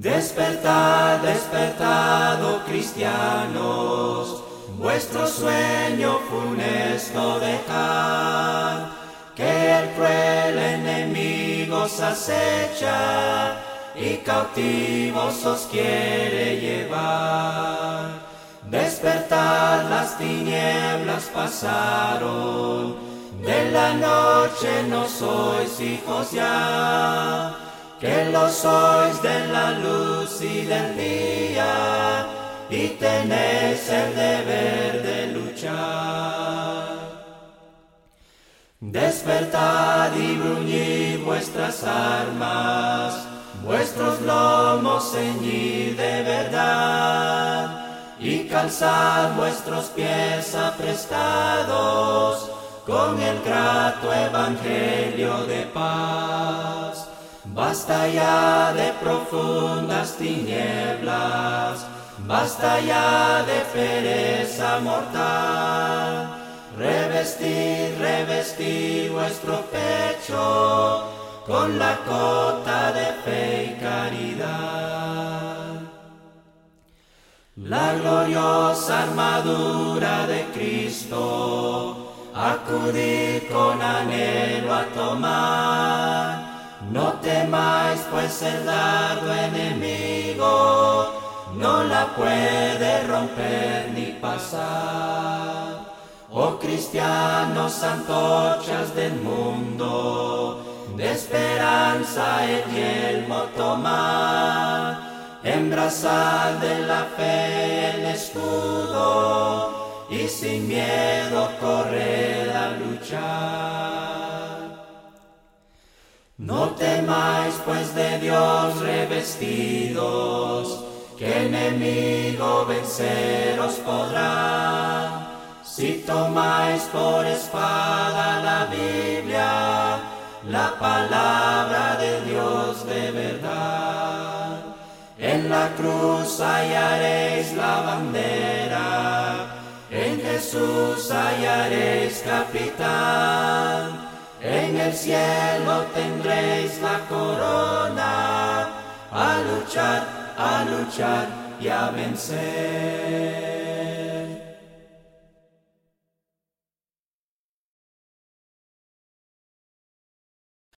Despertad, despertado cristianos, vuestro sueño funesto dejad, que el cruel enemigo os acecha y cautivos os quiere llevar. Despertad, las tinieblas pasaron, de la noche no sois hijos ya, que lo sois de la luz y del día, y tenéis el deber de luchar. Despertad y bruñid vuestras armas, vuestros lomos ceñid de verdad y calzad vuestros pies aprestados con el grato evangelio de paz. Basta ya de profundas tinieblas, basta ya de pereza mortal. Revestid, revestid vuestro pecho con la cota de fe y caridad. La gloriosa armadura de Cristo, acudid con anhelo a tomar. Temáis, pues el dardo enemigo no la puede romper ni pasar. Oh cristianos, antorchas del mundo, de esperanza el yelmo tomar embrazar de la fe el escudo y sin miedo correr a luchar. No temáis pues de Dios revestidos, que enemigo venceros podrá. Si tomáis por espada la Biblia, la palabra de Dios de verdad en la cruz hallaréis la bandera, en Jesús hallaréis capitán, en el cielo tendréis la corona, a luchar, a luchar y a vencer.